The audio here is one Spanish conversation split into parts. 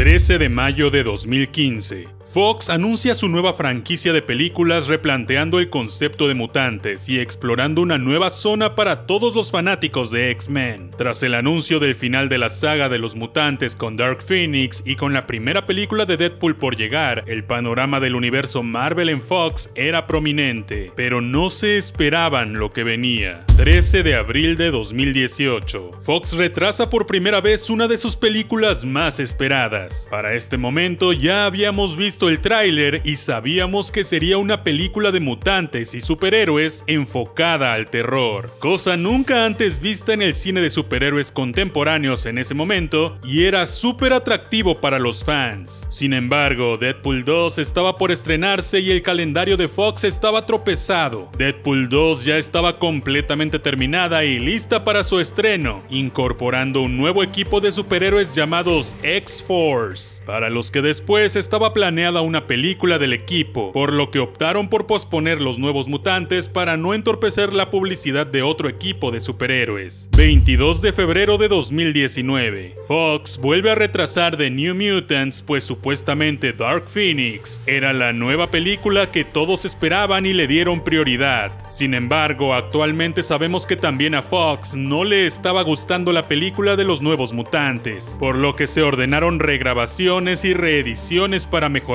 13 de mayo de 2015. Fox anuncia su nueva franquicia de películas replanteando el concepto de mutantes y explorando una nueva zona para todos los fanáticos de X-Men. Tras el anuncio del final de la saga de los mutantes con Dark Phoenix y con la primera película de Deadpool por llegar, el panorama del universo Marvel en Fox era prominente, pero no se esperaban lo que venía. 13 de abril de 2018. Fox retrasa por primera vez una de sus películas más esperadas. Para este momento ya habíamos visto el tráiler y sabíamos que sería una película de mutantes y superhéroes enfocada al terror, cosa nunca antes vista en el cine de superhéroes contemporáneos en ese momento y era súper atractivo para los fans. Sin embargo, Deadpool 2 estaba por estrenarse y el calendario de Fox estaba tropezado. Deadpool 2 ya estaba completamente terminada y lista para su estreno, incorporando un nuevo equipo de superhéroes llamados X-Force, para los que después estaba planeado una película del equipo, por lo que optaron por posponer los nuevos mutantes para no entorpecer la publicidad de otro equipo de superhéroes. 22 de febrero de 2019. Fox vuelve a retrasar The New Mutants pues supuestamente Dark Phoenix era la nueva película que todos esperaban y le dieron prioridad. Sin embargo, actualmente sabemos que también a Fox no le estaba gustando la película de los nuevos mutantes, por lo que se ordenaron regrabaciones y reediciones para mejorar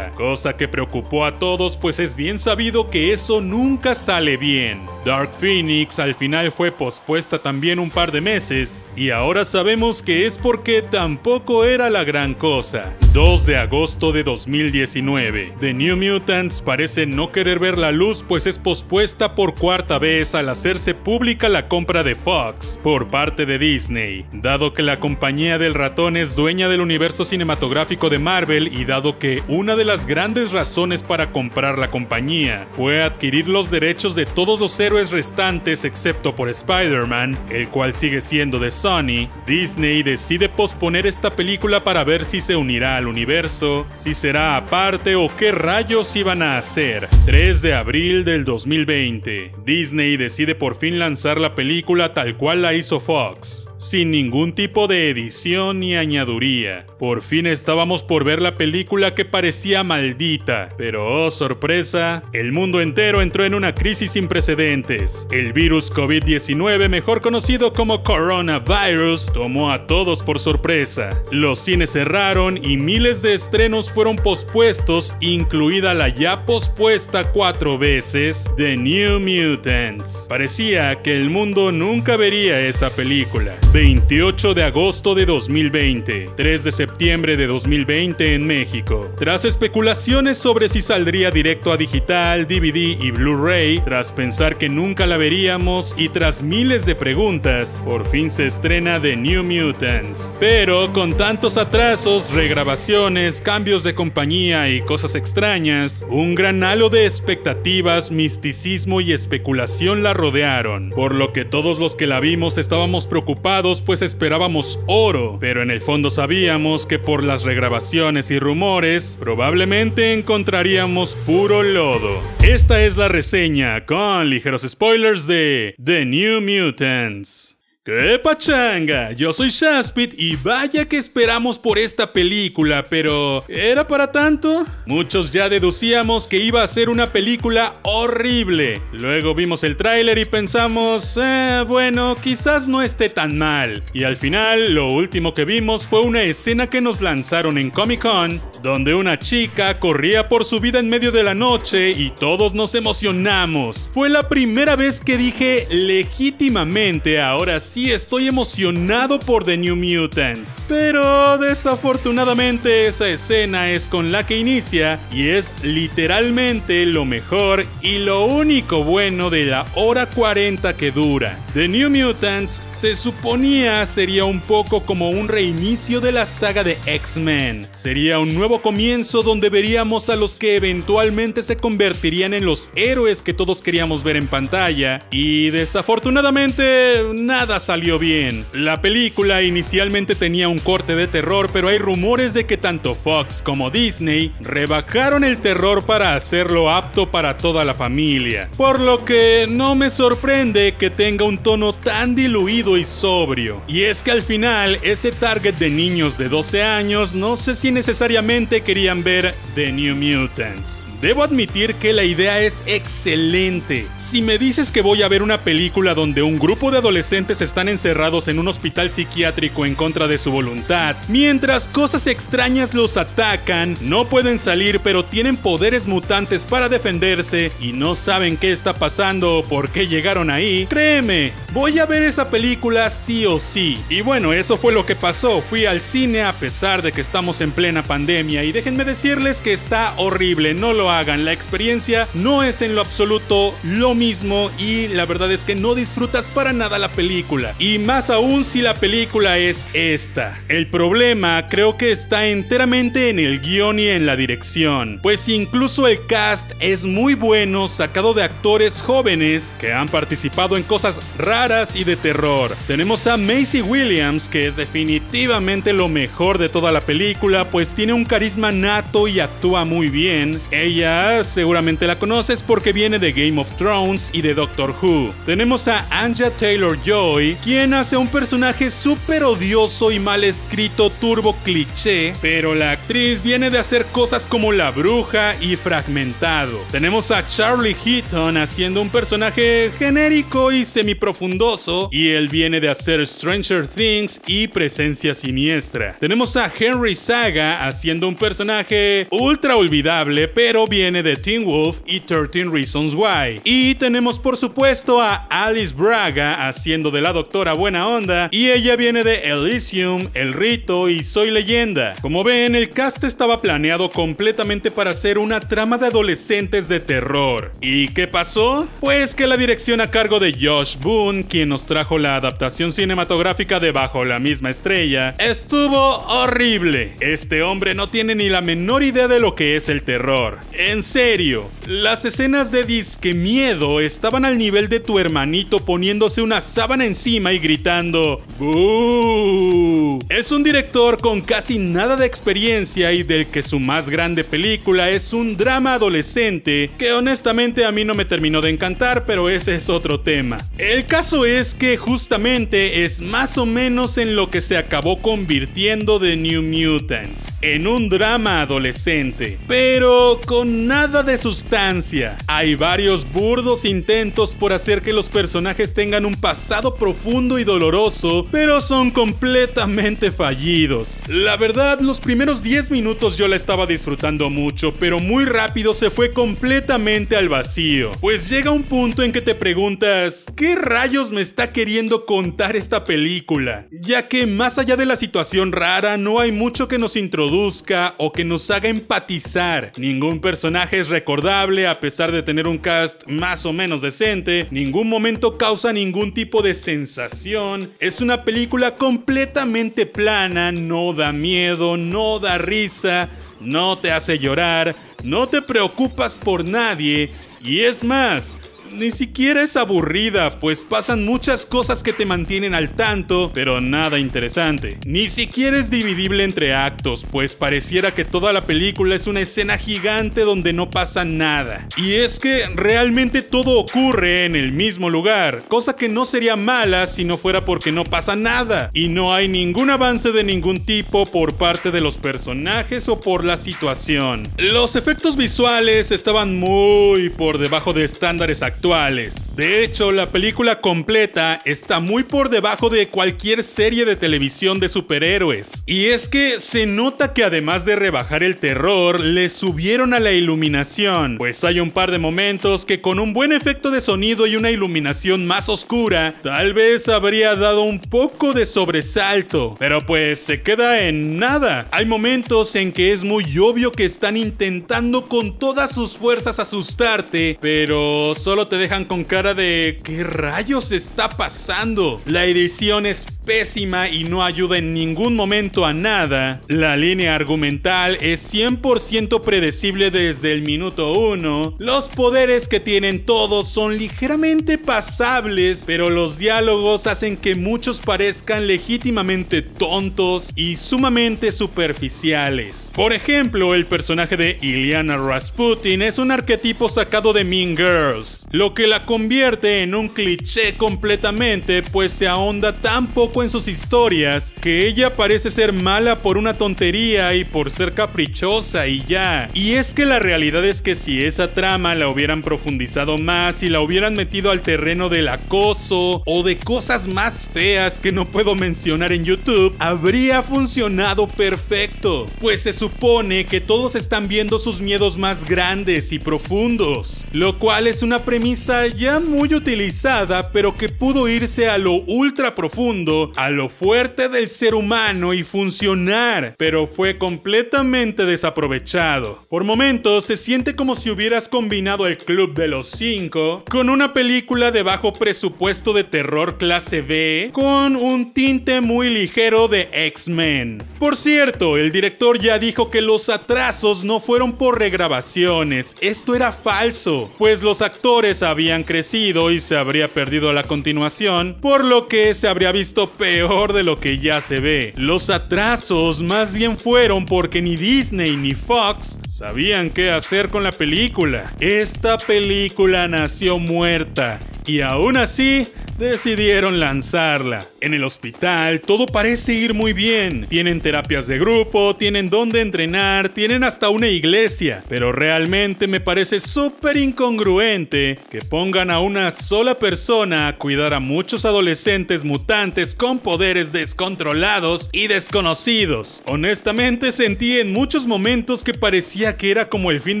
cosa que preocupó a todos pues es bien sabido que eso nunca sale bien. Dark Phoenix al final fue pospuesta también un par de meses y ahora sabemos que es porque tampoco era la gran cosa. 2 de agosto de 2019. The New Mutants parece no querer ver la luz pues es pospuesta por cuarta vez al hacerse pública la compra de Fox por parte de Disney. Dado que la compañía del ratón es dueña del universo cinematográfico de Marvel y dado que una de las grandes razones para comprar la compañía fue adquirir los derechos de todos los héroes restantes excepto por Spider-Man, el cual sigue siendo de Sony, Disney decide posponer esta película para ver si se unirá al universo, si será aparte o qué rayos iban a hacer. 3 de abril del 2020. Disney decide por fin lanzar la película tal cual la hizo Fox, sin ningún tipo de edición ni añaduría. Por fin estábamos por ver la película que parecía maldita, pero oh sorpresa, el mundo entero entró en una crisis sin precedentes. El virus COVID-19, mejor conocido como coronavirus, tomó a todos por sorpresa. Los cines cerraron y miles de estrenos fueron pospuestos, incluida la ya pospuesta cuatro veces The New Mutants. Parecía que el mundo nunca vería esa película. 28 de agosto de 2020, 3 de septiembre de 2020 en México. Tras especulaciones sobre si saldría directo a digital, DVD y Blu-ray, tras pensar que nunca la veríamos y tras miles de preguntas, por fin se estrena The New Mutants. Pero con tantos atrasos, regrabaciones, cambios de compañía y cosas extrañas, un gran halo de expectativas, misticismo y especulación la rodearon, por lo que todos los que la vimos estábamos preocupados pues esperábamos oro, pero en el fondo sabíamos que por las regrabaciones y rumores, probablemente encontraríamos puro lodo. Esta es la reseña con ligeros spoilers de The New Mutants. ¡Qué pachanga! Yo soy Shaspit y vaya que esperamos por esta película, pero ¿era para tanto? Muchos ya deducíamos que iba a ser una película horrible. Luego vimos el tráiler y pensamos, eh, bueno, quizás no esté tan mal. Y al final, lo último que vimos fue una escena que nos lanzaron en Comic Con, donde una chica corría por su vida en medio de la noche y todos nos emocionamos. Fue la primera vez que dije legítimamente, ahora sí sí estoy emocionado por The New Mutants. Pero desafortunadamente esa escena es con la que inicia y es literalmente lo mejor y lo único bueno de la hora 40 que dura. The New Mutants se suponía sería un poco como un reinicio de la saga de X-Men. Sería un nuevo comienzo donde veríamos a los que eventualmente se convertirían en los héroes que todos queríamos ver en pantalla. Y desafortunadamente nada salió bien. La película inicialmente tenía un corte de terror, pero hay rumores de que tanto Fox como Disney rebajaron el terror para hacerlo apto para toda la familia. Por lo que no me sorprende que tenga un tono tan diluido y sobrio. Y es que al final ese target de niños de 12 años no sé si necesariamente querían ver The New Mutants. Debo admitir que la idea es excelente. Si me dices que voy a ver una película donde un grupo de adolescentes están encerrados en un hospital psiquiátrico en contra de su voluntad, mientras cosas extrañas los atacan, no pueden salir pero tienen poderes mutantes para defenderse y no saben qué está pasando o por qué llegaron ahí, créeme, voy a ver esa película sí o sí. Y bueno, eso fue lo que pasó. Fui al cine a pesar de que estamos en plena pandemia y déjenme decirles que está horrible, no lo hagan. La experiencia no es en lo absoluto lo mismo y la verdad es que no disfrutas para nada la película. Y más aún si la película es esta. El problema creo que está enteramente en el guion y en la dirección. Pues incluso el cast es muy bueno, sacado de actores jóvenes que han participado en cosas raras y de terror. Tenemos a Macy Williams, que es definitivamente lo mejor de toda la película, pues tiene un carisma nato y actúa muy bien. Ella seguramente la conoces porque viene de Game of Thrones y de Doctor Who. Tenemos a Anja Taylor Joy, quien hace un personaje súper odioso y mal escrito turbo cliché, pero la actriz viene de hacer cosas como La Bruja y Fragmentado. Tenemos a Charlie Heaton haciendo un personaje genérico y semiprofundoso, y él viene de hacer Stranger Things y Presencia Siniestra. Tenemos a Henry Saga haciendo un personaje ultra olvidable, pero viene de Teen Wolf y 13 Reasons Why. Y tenemos por supuesto a Alice Braga haciendo de la doctora buena onda y ella viene de Elysium, El Rito y Soy Leyenda. Como ven, el cast estaba planeado completamente para hacer una trama de adolescentes de terror. ¿Y qué pasó? Pues que la dirección a cargo de Josh Boone, quien nos trajo la adaptación cinematográfica de Bajo la misma estrella, estuvo horrible. Este hombre no tiene ni la menor idea de lo que es el terror. En serio, las escenas de disque miedo estaban al nivel de tu hermanito poniéndose una sábana encima y gritando ¡Boo! Es un director con casi nada de experiencia y del que su más grande película es un drama adolescente que honestamente a mí no me terminó de encantar, pero ese es otro tema. El caso es que justamente es más o menos en lo que se acabó convirtiendo de New Mutants, en un drama adolescente, pero nada de sustancia. Hay varios burdos intentos por hacer que los personajes tengan un pasado profundo y doloroso, pero son completamente fallidos. La verdad, los primeros 10 minutos yo la estaba disfrutando mucho, pero muy rápido se fue completamente al vacío. Pues llega un punto en que te preguntas, ¿qué rayos me está queriendo contar esta película? Ya que más allá de la situación rara, no hay mucho que nos introduzca o que nos haga empatizar. Ningún personaje personaje es recordable a pesar de tener un cast más o menos decente, ningún momento causa ningún tipo de sensación, es una película completamente plana, no da miedo, no da risa, no te hace llorar, no te preocupas por nadie y es más, ni siquiera es aburrida, pues pasan muchas cosas que te mantienen al tanto, pero nada interesante. Ni siquiera es dividible entre actos, pues pareciera que toda la película es una escena gigante donde no pasa nada. Y es que realmente todo ocurre en el mismo lugar, cosa que no sería mala si no fuera porque no pasa nada. Y no hay ningún avance de ningún tipo por parte de los personajes o por la situación. Los efectos visuales estaban muy por debajo de estándares actuales de hecho, la película completa está muy por debajo de cualquier serie de televisión de superhéroes. Y es que se nota que además de rebajar el terror, le subieron a la iluminación, pues hay un par de momentos que con un buen efecto de sonido y una iluminación más oscura, tal vez habría dado un poco de sobresalto, pero pues se queda en nada. Hay momentos en que es muy obvio que están intentando con todas sus fuerzas asustarte, pero solo te dejan con cara de ¿qué rayos está pasando? La edición es pésima y no ayuda en ningún momento a nada. La línea argumental es 100% predecible desde el minuto 1. Los poderes que tienen todos son ligeramente pasables, pero los diálogos hacen que muchos parezcan legítimamente tontos y sumamente superficiales. Por ejemplo, el personaje de Iliana Rasputin es un arquetipo sacado de Mean Girls, lo que la convierte en un cliché completamente, pues se ahonda tan poco en sus historias que ella parece ser mala por una tontería y por ser caprichosa y ya. Y es que la realidad es que si esa trama la hubieran profundizado más y la hubieran metido al terreno del acoso o de cosas más feas que no puedo mencionar en YouTube, habría funcionado perfecto, pues se supone que todos están viendo sus miedos más grandes y profundos, lo cual es una premisa ya muy utilizada, pero que pudo irse a lo ultra profundo, a lo fuerte del ser humano y funcionar, pero fue completamente desaprovechado. Por momentos se siente como si hubieras combinado el Club de los Cinco con una película de bajo presupuesto de terror clase B con un tinte muy ligero de X-Men. Por cierto, el director ya dijo que los atrasos no fueron por regrabaciones, esto era falso, pues los actores habían crecido y se habría perdido la continuación, por lo que se habría visto peor de lo que ya se ve. Los atrasos más bien fueron porque ni Disney ni Fox sabían qué hacer con la película. Esta película nació muerta y aún así decidieron lanzarla. En el hospital todo parece ir muy bien. Tienen terapias de grupo, tienen dónde entrenar, tienen hasta una iglesia. Pero realmente me parece súper incongruente que pongan a una sola persona a cuidar a muchos adolescentes mutantes con poderes descontrolados y desconocidos. Honestamente sentí en muchos momentos que parecía que era como el fin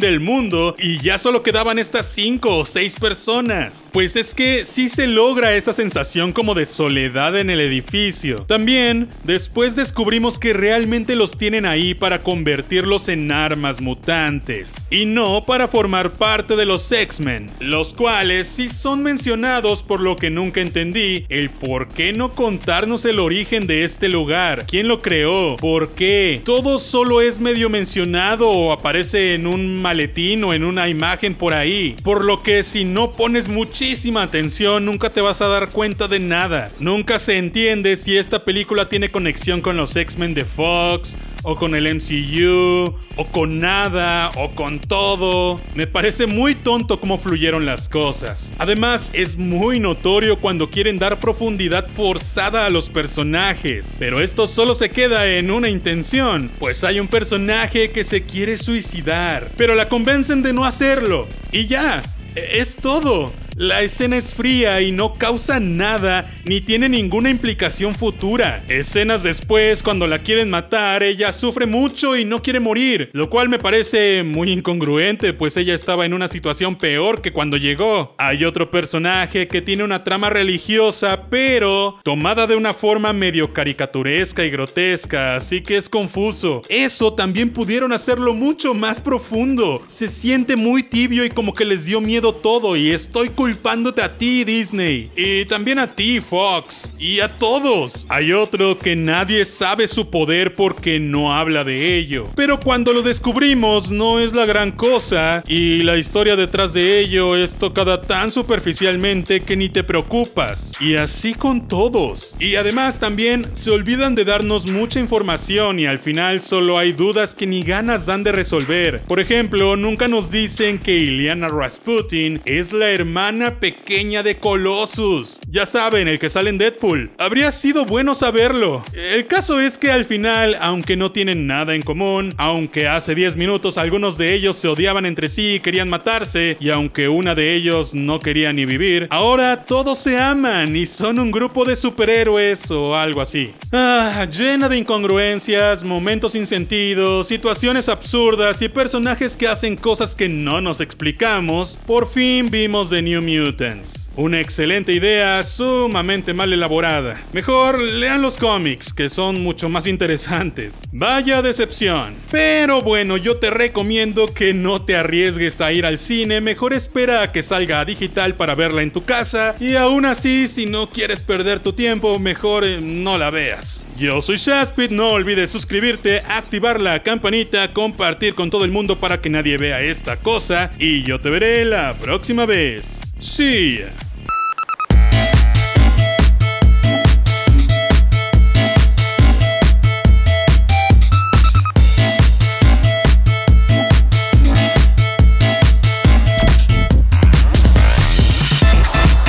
del mundo y ya solo quedaban estas 5 o 6 personas. Pues es que sí se logra esa sensación como de soledad en el edificio. También, después descubrimos que realmente los tienen ahí para convertirlos en armas mutantes, y no para formar parte de los X-Men, los cuales sí son mencionados por lo que nunca entendí, el por qué no contarnos el origen de este lugar, quién lo creó, por qué, todo solo es medio mencionado o aparece en un maletín o en una imagen por ahí, por lo que si no pones muchísima atención nunca te vas a dar cuenta de nada, nunca se entiende si esta película tiene conexión con los X-Men de Fox, o con el MCU, o con nada, o con todo. Me parece muy tonto cómo fluyeron las cosas. Además, es muy notorio cuando quieren dar profundidad forzada a los personajes, pero esto solo se queda en una intención, pues hay un personaje que se quiere suicidar, pero la convencen de no hacerlo, y ya, e-, es todo. La escena es fría y no causa nada ni tiene ninguna implicación futura. Escenas después, cuando la quieren matar, ella sufre mucho y no quiere morir, lo cual me parece muy incongruente, pues ella estaba en una situación peor que cuando llegó. Hay otro personaje que tiene una trama religiosa, pero tomada de una forma medio caricaturesca y grotesca, así que es confuso. Eso también pudieron hacerlo mucho más profundo. Se siente muy tibio y como que les dio miedo todo y estoy culpándote a ti, Disney. Y también a ti, Fox. Y a todos. Hay otro que nadie sabe su poder porque no habla de ello. Pero cuando lo descubrimos no es la gran cosa. Y la historia detrás de ello es tocada tan superficialmente que ni te preocupas. Y así con todos. Y además también se olvidan de darnos mucha información y al final solo hay dudas que ni ganas dan de resolver. Por ejemplo, nunca nos dicen que Iliana Rasputin es la hermana pequeña de Colossus. Ya saben, el que sale en Deadpool. Habría sido bueno saberlo. El caso es que al final, aunque no tienen nada en común, aunque hace 10 minutos algunos de ellos se odiaban entre sí y querían matarse, y aunque una de ellos no quería ni vivir, ahora todos se aman y son un grupo de superhéroes o algo así. Ah, llena de incongruencias, momentos sin sentido, situaciones absurdas y personajes que hacen cosas que no nos explicamos, por fin vimos de New Mutants. Una excelente idea, sumamente mal elaborada. Mejor lean los cómics, que son mucho más interesantes. Vaya decepción. Pero bueno, yo te recomiendo que no te arriesgues a ir al cine, mejor espera a que salga a digital para verla en tu casa. Y aún así, si no quieres perder tu tiempo, mejor eh, no la veas. Yo soy Shaspit, no olvides suscribirte, activar la campanita, compartir con todo el mundo para que nadie vea esta cosa. Y yo te veré la próxima vez. See ya.